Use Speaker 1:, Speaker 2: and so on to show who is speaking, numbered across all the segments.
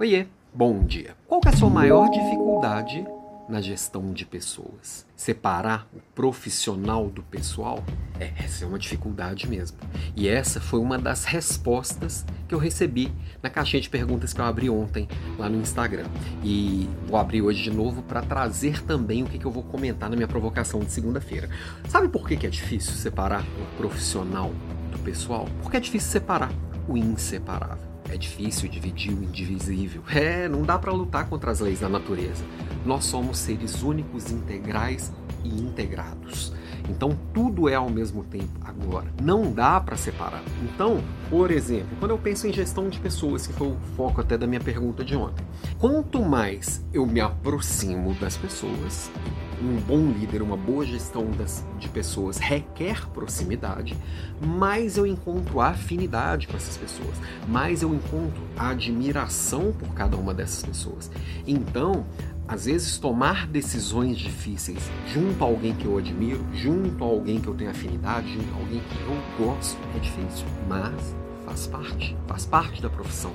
Speaker 1: Oiê, bom dia. Qual é a sua maior dificuldade na gestão de pessoas? Separar o profissional do pessoal? É, essa é uma dificuldade mesmo. E essa foi uma das respostas que eu recebi na caixinha de perguntas que eu abri ontem lá no Instagram. E vou abrir hoje de novo para trazer também o que, que eu vou comentar na minha provocação de segunda-feira. Sabe por que, que é difícil separar o profissional do pessoal? Porque é difícil separar o inseparável. É difícil dividir o indivisível. É, não dá para lutar contra as leis da natureza. Nós somos seres únicos, integrais e integrados. Então tudo é ao mesmo tempo agora. Não dá para separar. Então, por exemplo, quando eu penso em gestão de pessoas, que foi o foco até da minha pergunta de ontem, quanto mais eu me aproximo das pessoas, um bom líder, uma boa gestão das, de pessoas requer proximidade, mais eu encontro afinidade com essas pessoas, mais eu encontro admiração por cada uma dessas pessoas. Então, às vezes tomar decisões difíceis junto a alguém que eu admiro, junto a alguém que eu tenho afinidade, junto a alguém que eu gosto, é difícil, mas faz parte, faz parte da profissão.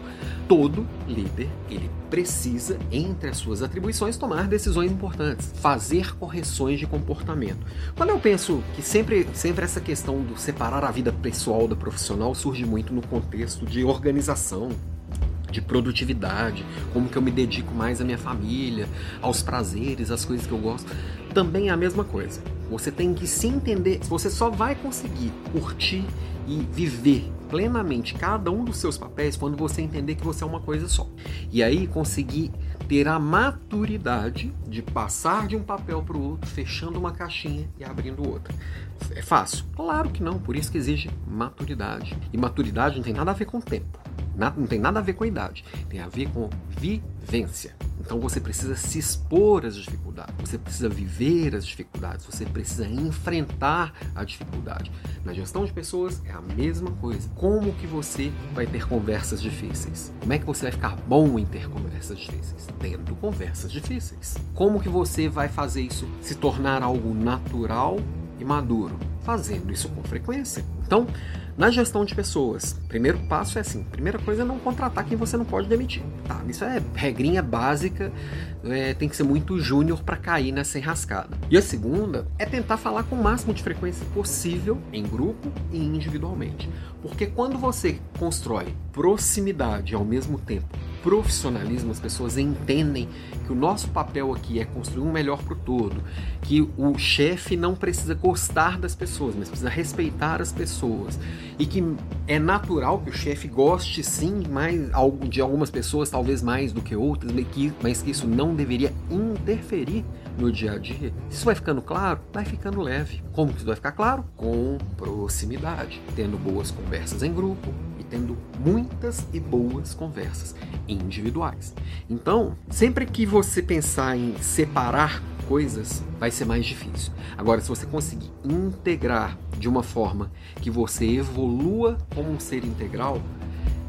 Speaker 1: Todo líder, ele precisa, entre as suas atribuições, tomar decisões importantes, fazer correções de comportamento. Quando eu penso que sempre, sempre essa questão do separar a vida pessoal da profissional surge muito no contexto de organização, de produtividade, como que eu me dedico mais à minha família, aos prazeres, às coisas que eu gosto. Também é a mesma coisa. Você tem que se entender, você só vai conseguir curtir e viver plenamente cada um dos seus papéis quando você entender que você é uma coisa só. E aí conseguir ter a maturidade de passar de um papel para o outro, fechando uma caixinha e abrindo outra. É fácil? Claro que não, por isso que exige maturidade. E maturidade não tem nada a ver com tempo, não tem nada a ver com a idade, tem a ver com vivência. Então você precisa se expor às dificuldades, você precisa viver as dificuldades, você precisa enfrentar a dificuldade. Na gestão de pessoas é a mesma coisa. Como que você vai ter conversas difíceis? Como é que você vai ficar bom em ter conversas difíceis? Tendo conversas difíceis. Como que você vai fazer isso se tornar algo natural e maduro? Fazendo isso com frequência. Então, na gestão de pessoas, primeiro passo é assim: primeira coisa é não contratar quem você não pode demitir. Tá, isso é regrinha básica, é, tem que ser muito júnior para cair nessa enrascada. E a segunda é tentar falar com o máximo de frequência possível em grupo e individualmente. Porque quando você constrói proximidade ao mesmo tempo profissionalismo, as pessoas entendem que o nosso papel aqui é construir um melhor para o todo, que o chefe não precisa gostar das pessoas, mas precisa respeitar as pessoas e que é natural que o chefe goste sim mais de algumas pessoas, talvez mais do que outras, mas que isso não deveria interferir no dia a dia. Isso vai ficando claro? Vai ficando leve. Como que isso vai ficar claro? Com proximidade, tendo boas conversas em grupo, tendo muitas e boas conversas individuais. Então, sempre que você pensar em separar coisas, vai ser mais difícil. Agora, se você conseguir integrar de uma forma que você evolua como um ser integral,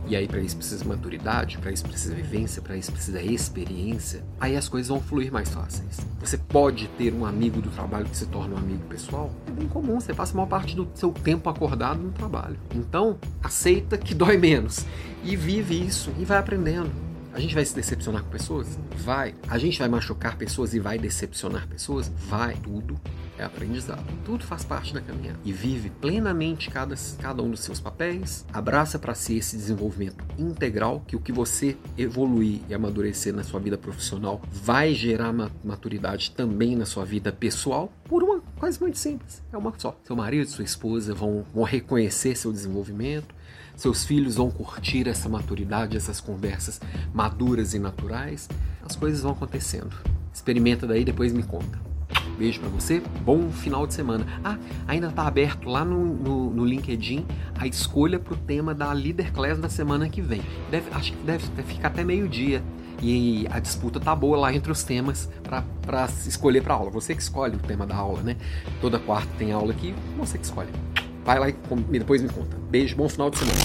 Speaker 1: e aí para isso precisa maturidade, para isso precisa vivência, para isso precisa experiência. Aí as coisas vão fluir mais fáceis. Você pode ter um amigo do trabalho que se torna um amigo pessoal. É bem comum, você passa a maior parte do seu tempo acordado no trabalho. Então, aceita que dói menos e vive isso e vai aprendendo. A gente vai se decepcionar com pessoas? Vai. A gente vai machucar pessoas e vai decepcionar pessoas? Vai. Tudo é aprendizado. Tudo faz parte da caminhada. E vive plenamente cada, cada um dos seus papéis, abraça para si esse desenvolvimento integral, que o que você evoluir e amadurecer na sua vida profissional vai gerar maturidade também na sua vida pessoal, por uma coisa muito simples. É uma só. Seu marido e sua esposa vão, vão reconhecer seu desenvolvimento, seus filhos vão curtir essa maturidade, essas conversas maduras e naturais, as coisas vão acontecendo. Experimenta daí, depois me conta. Beijo para você, bom final de semana. Ah, ainda tá aberto lá no, no, no LinkedIn a escolha para o tema da Leader Class da semana que vem. Deve, acho que deve ficar até meio-dia. E a disputa tá boa lá entre os temas para escolher para aula. Você que escolhe o tema da aula, né? Toda quarta tem aula aqui, você que escolhe. Vai lá e depois me conta. Beijo, bom final de semana.